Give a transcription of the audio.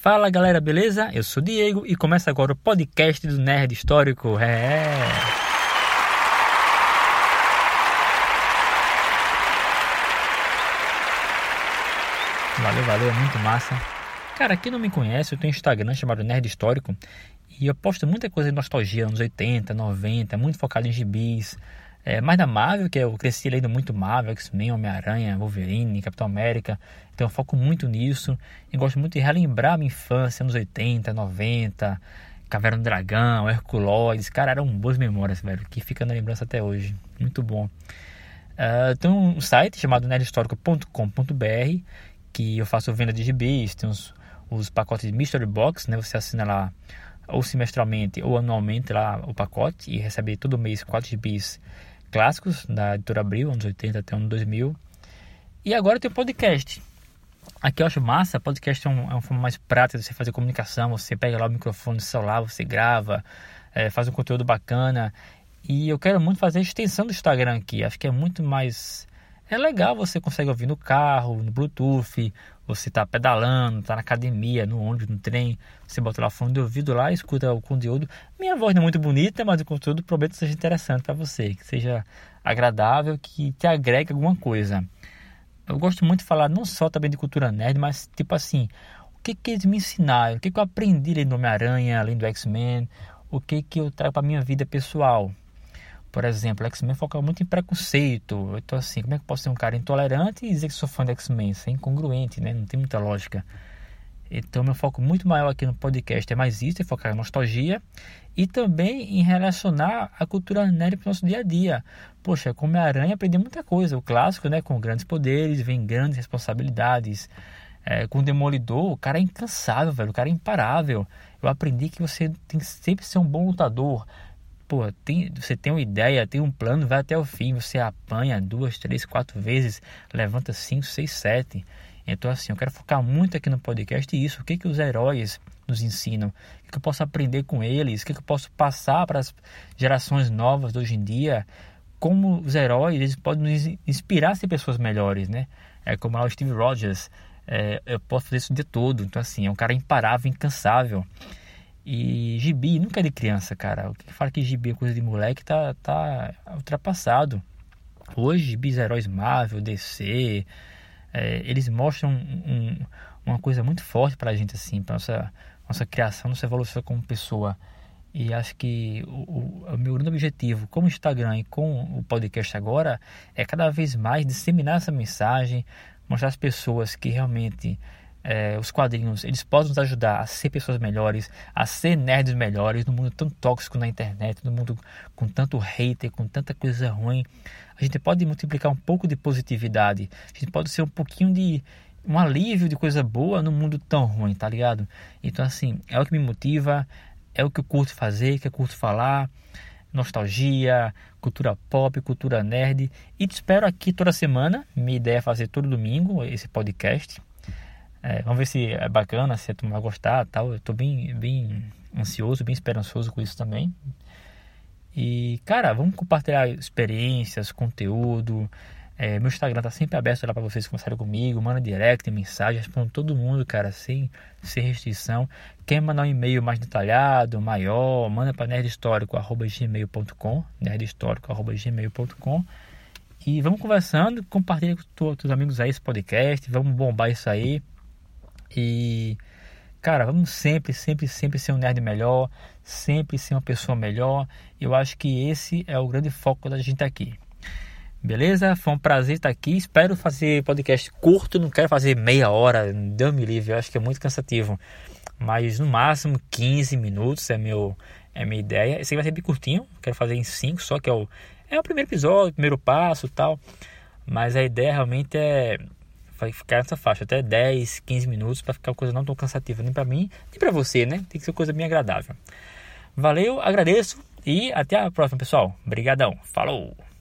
Fala galera, beleza? Eu sou Diego e começa agora o podcast do Nerd Histórico. É. Valeu, valeu, é muito massa. Cara, quem não me conhece, eu tenho um Instagram chamado Nerd Histórico e eu posto muita coisa de nostalgia, anos 80, 90, muito focado em gibis. É, mais da Marvel, que eu cresci lendo muito Marvel, X-Men, Homem-Aranha, Wolverine, Capitão América. Então eu foco muito nisso. E gosto muito de relembrar minha infância, anos 80, 90, Caverna do Dragão, Herculoides. Cara, eram boas memórias, velho, que fica na lembrança até hoje. Muito bom. Uh, tem um site chamado nerdhistórico.com.br que eu faço venda de gibis, tem os, os pacotes de Mystery Box, né? Você assina lá ou semestralmente ou anualmente lá o pacote e recebe todo mês 4 gibis clássicos da editora Abril, anos 80 até ano 2000. E agora tem o podcast. Aqui eu acho massa, podcast é, um, é uma forma mais prática de você fazer comunicação. Você pega lá o microfone do celular, você grava, é, faz um conteúdo bacana. E eu quero muito fazer a extensão do Instagram aqui. Acho que é muito mais é legal, você consegue ouvir no carro, no Bluetooth, você está pedalando, está na academia, no ônibus, no trem, você bota lá o fone de ouvido lá, escuta o conteúdo. Minha voz não é muito bonita, mas o conteúdo prometo que seja interessante para você, que seja agradável, que te agregue alguma coisa. Eu gosto muito de falar não só também de cultura nerd, mas tipo assim, o que que eles me ensinaram, o que que eu aprendi além do Homem-Aranha, além do X-Men, o que que eu trago para minha vida pessoal. Por exemplo, X-Men foca muito em preconceito. Então, assim, como é que eu posso ser um cara intolerante e dizer que sou fã de X-Men? Isso é incongruente, né? Não tem muita lógica. Então, meu foco muito maior aqui no podcast é mais isso, é focar em nostalgia e também em relacionar a cultura nerd para o nosso dia a dia. Poxa, com Homem-Aranha aprendi muita coisa. O clássico, né? Com grandes poderes, vem grandes responsabilidades. É, com o Demolidor, o cara é incansável, velho. O cara é imparável. Eu aprendi que você tem que sempre ser um bom lutador pô, tem, você tem uma ideia, tem um plano, vai até o fim, você apanha duas, três, quatro vezes, levanta cinco, seis, sete. Então, assim, eu quero focar muito aqui no podcast isso, o que, que os heróis nos ensinam, o que, eu posso aprender com eles, o que, eu posso passar para as gerações novas de hoje em dia, como os heróis eles podem nos inspirar a ser pessoas melhores, né? É como o Steve Rogers, é, eu posso fazer isso dia todo, então assim, é um cara imparável, incansável. E gibi nunca é de criança, cara. O que fala que gibi é coisa de moleque tá, tá ultrapassado. Hoje, gibis heróis Marvel, DC, é, eles mostram um, uma coisa muito forte pra gente, assim, pra nossa, nossa criação, nossa evolução como pessoa. E acho que o, o, o, meu grande objetivo com o Instagram e com o podcast agora é cada vez mais disseminar essa mensagem, mostrar às pessoas que realmente é, os quadrinhos eles podem nos ajudar a ser pessoas melhores, a ser nerds melhores no mundo tão tóxico na internet, no mundo com tanto hater, com tanta coisa ruim. A gente pode multiplicar um pouco de positividade, a gente pode ser um pouquinho de um alívio de coisa boa no mundo tão ruim, tá ligado? Então, assim, é o que me motiva, é o que eu curto fazer, que eu curto falar. Nostalgia, cultura pop, cultura nerd. E te espero aqui toda semana. Minha ideia é fazer todo domingo esse podcast. É, vamos ver se é bacana, se turma vai gostar tal. Eu estou bem, bem ansioso, bem esperançoso com isso também. E, cara, vamos compartilhar experiências, conteúdo. É, meu Instagram tá sempre aberto lá para vocês conversarem comigo. Manda direct, mensagem, respondo todo mundo, cara, sem, sem restrição. Quer mandar um e-mail mais detalhado, maior, manda para nerdhistórico.gmail.com nerdhistórico.gmail.com E vamos conversando, compartilha com os teus amigos aí esse podcast, vamos bombar isso aí. E, cara, vamos sempre, sempre, sempre ser um nerd melhor, sempre ser uma pessoa melhor. Eu acho que esse é o grande foco da gente aqui. Beleza? Foi um prazer estar aqui. Espero fazer podcast curto, não quero fazer meia hora, Deus me livre, eu acho que é muito cansativo. Mas no máximo 15 minutos é meu é minha ideia. Esse aqui vai ser bem curtinho, quero fazer em 5 só, que é o, é o primeiro episódio, o primeiro passo tal. Mas a ideia realmente é vai ficar nessa faixa, até 10, 15 minutos, para ficar uma coisa não tão cansativa nem para mim, nem para você, né? Tem que ser coisa bem agradável. Valeu, agradeço e até a próxima, pessoal. Obrigadão. Falou!